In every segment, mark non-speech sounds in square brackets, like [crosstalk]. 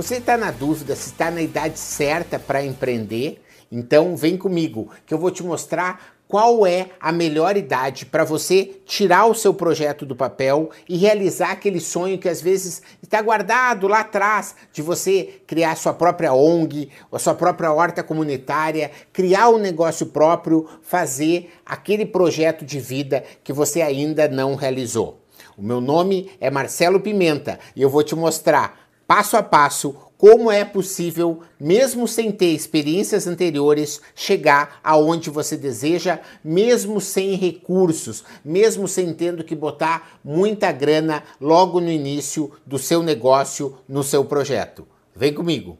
Você está na dúvida se está na idade certa para empreender? Então vem comigo que eu vou te mostrar qual é a melhor idade para você tirar o seu projeto do papel e realizar aquele sonho que às vezes está guardado lá atrás de você criar sua própria ONG, a sua própria horta comunitária, criar um negócio próprio, fazer aquele projeto de vida que você ainda não realizou. O meu nome é Marcelo Pimenta e eu vou te mostrar passo a passo como é possível, mesmo sem ter experiências anteriores, chegar aonde você deseja, mesmo sem recursos, mesmo sem tendo que botar muita grana logo no início do seu negócio, no seu projeto. Vem comigo!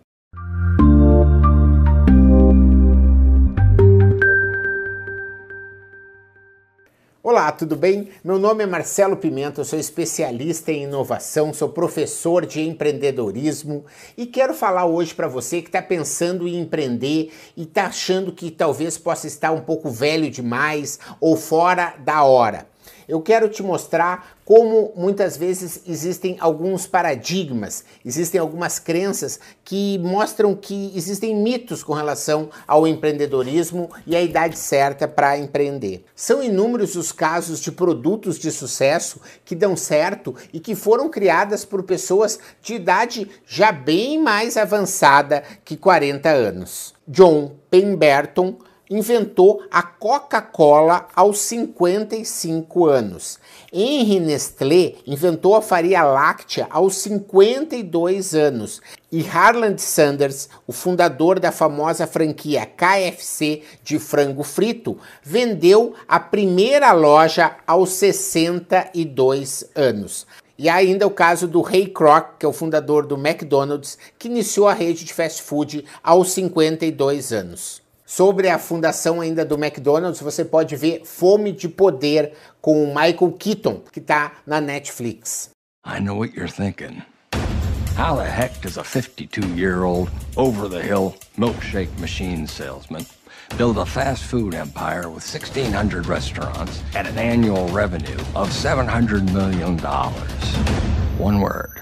Olá, tudo bem? Meu nome é Marcelo Pimenta, sou especialista em inovação, sou professor de empreendedorismo e quero falar hoje para você que está pensando em empreender e está achando que talvez possa estar um pouco velho demais ou fora da hora eu quero te mostrar como muitas vezes existem alguns paradigmas, existem algumas crenças que mostram que existem mitos com relação ao empreendedorismo e a idade certa para empreender. São inúmeros os casos de produtos de sucesso que dão certo e que foram criadas por pessoas de idade já bem mais avançada que 40 anos. John Pemberton inventou a Coca-Cola aos 55 anos. Henry Nestlé inventou a farinha láctea aos 52 anos. E Harland Sanders, o fundador da famosa franquia KFC de frango frito, vendeu a primeira loja aos 62 anos. E ainda o caso do Ray Kroc, que é o fundador do McDonald's, que iniciou a rede de fast food aos 52 anos. Sobre a fundação ainda do McDonald's, você pode ver Fome de Poder com o Michael Keaton, que está na Netflix. I know what you're thinking. How the heck does a 52-year-old over-the-hill milkshake machine salesman build a fast food empire with 1,600 restaurants at an annual revenue of $700 million? One word,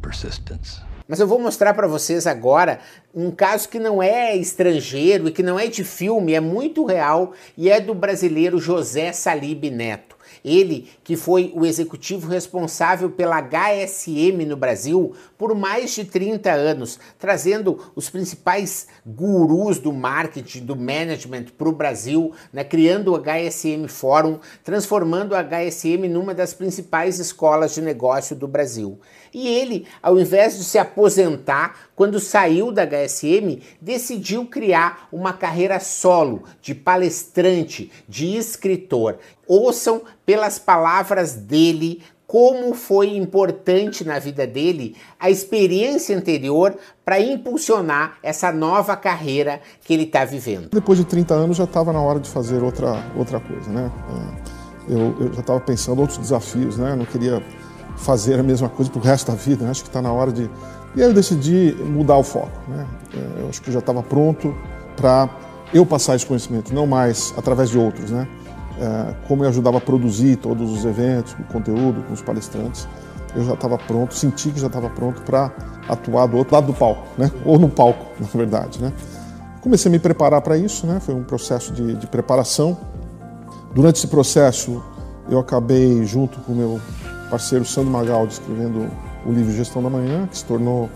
persistence. Mas eu vou mostrar para vocês agora um caso que não é estrangeiro e que não é de filme, é muito real e é do brasileiro José Salib Neto. Ele que foi o executivo responsável pela HSM no Brasil por mais de 30 anos, trazendo os principais gurus do marketing, do management para o Brasil, né, criando o HSM Fórum, transformando a HSM numa das principais escolas de negócio do Brasil. E ele, ao invés de se aposentar, quando saiu da HSM, decidiu criar uma carreira solo de palestrante, de escritor. Ouçam pelas palavras dele como foi importante na vida dele a experiência anterior para impulsionar essa nova carreira que ele está vivendo. Depois de 30 anos já estava na hora de fazer outra, outra coisa, né? É, eu, eu já estava pensando outros desafios, né? Eu não queria fazer a mesma coisa para o resto da vida, né? acho que está na hora de... E aí eu decidi mudar o foco, né? É, eu acho que já estava pronto para eu passar esse conhecimento, não mais através de outros, né? É, como eu ajudava a produzir todos os eventos, o conteúdo com os palestrantes, eu já estava pronto, senti que já estava pronto para atuar do outro lado do palco, né? ou no palco, [laughs] na verdade. Né? Comecei a me preparar para isso, né? foi um processo de, de preparação. Durante esse processo, eu acabei, junto com o meu parceiro Sandro Magaldi, escrevendo o livro Gestão da Manhã, que se tornou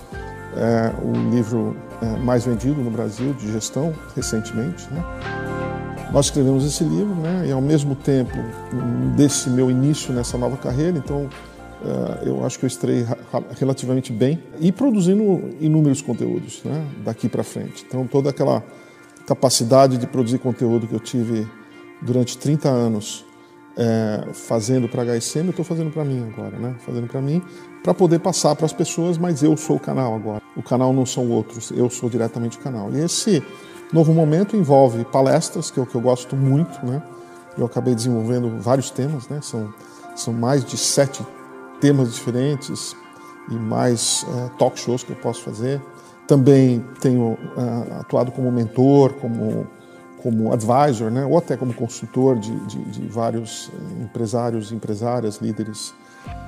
é, o livro é, mais vendido no Brasil de gestão recentemente. Né? Nós escrevemos esse livro, né, e ao mesmo tempo desse meu início nessa nova carreira, então uh, eu acho que eu estrei relativamente bem e produzindo inúmeros conteúdos né, daqui para frente. Então toda aquela capacidade de produzir conteúdo que eu tive durante 30 anos é, fazendo para a HSM, eu estou fazendo para mim agora, né? Fazendo para mim, para poder passar para as pessoas, mas eu sou o canal agora. O canal não são outros, eu sou diretamente o canal. E esse Novo Momento envolve palestras, que é o que eu gosto muito, né? Eu acabei desenvolvendo vários temas, né? São, são mais de sete temas diferentes e mais uh, talk shows que eu posso fazer. Também tenho uh, atuado como mentor, como, como advisor, né? ou até como consultor de, de, de vários empresários, empresárias, líderes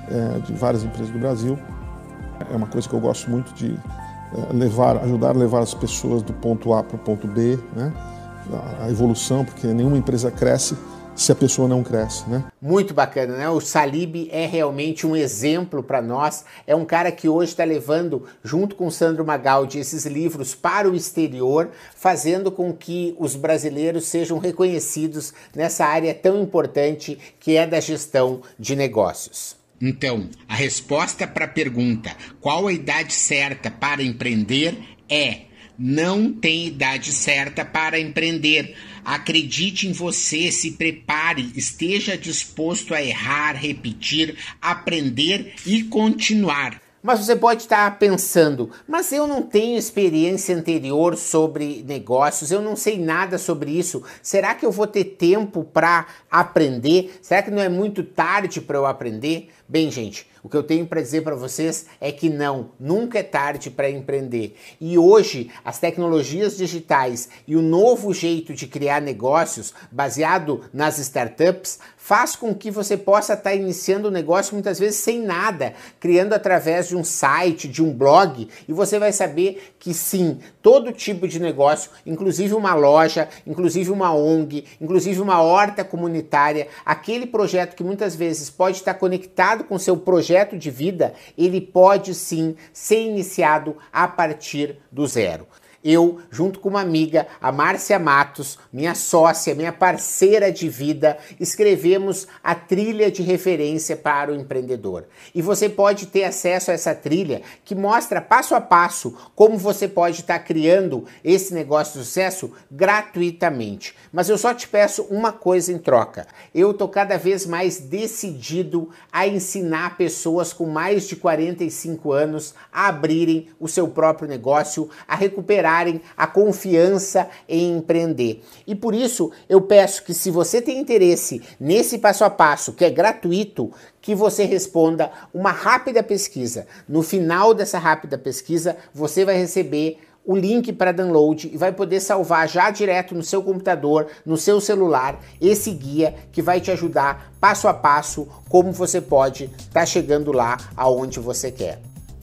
uh, de várias empresas do Brasil. É uma coisa que eu gosto muito de é, levar, ajudar a levar as pessoas do ponto A para o ponto B, né? a evolução, porque nenhuma empresa cresce se a pessoa não cresce, né? Muito bacana, né? O Salib é realmente um exemplo para nós. É um cara que hoje está levando, junto com Sandro Magaldi, esses livros para o exterior, fazendo com que os brasileiros sejam reconhecidos nessa área tão importante que é da gestão de negócios. Então, a resposta para a pergunta qual a idade certa para empreender é não tem idade certa para empreender. Acredite em você, se prepare, esteja disposto a errar, repetir, aprender e continuar. Mas você pode estar pensando, mas eu não tenho experiência anterior sobre negócios, eu não sei nada sobre isso. Será que eu vou ter tempo para aprender? Será que não é muito tarde para eu aprender? Bem, gente, o que eu tenho para dizer para vocês é que não, nunca é tarde para empreender. E hoje, as tecnologias digitais e o novo jeito de criar negócios baseado nas startups faz com que você possa estar tá iniciando o um negócio muitas vezes sem nada, criando através de um site, de um blog, e você vai saber que sim, todo tipo de negócio, inclusive uma loja, inclusive uma ONG, inclusive uma horta comunitária, aquele projeto que muitas vezes pode estar conectado com seu projeto de vida, ele pode sim ser iniciado a partir do zero eu, junto com uma amiga, a Márcia Matos, minha sócia, minha parceira de vida, escrevemos a trilha de referência para o empreendedor. E você pode ter acesso a essa trilha que mostra passo a passo como você pode estar criando esse negócio de sucesso gratuitamente. Mas eu só te peço uma coisa em troca. Eu tô cada vez mais decidido a ensinar pessoas com mais de 45 anos a abrirem o seu próprio negócio, a recuperar a confiança em empreender. E por isso eu peço que se você tem interesse nesse passo a passo, que é gratuito, que você responda uma rápida pesquisa. No final dessa rápida pesquisa, você vai receber o link para download e vai poder salvar já direto no seu computador, no seu celular, esse guia que vai te ajudar passo a passo como você pode estar tá chegando lá aonde você quer.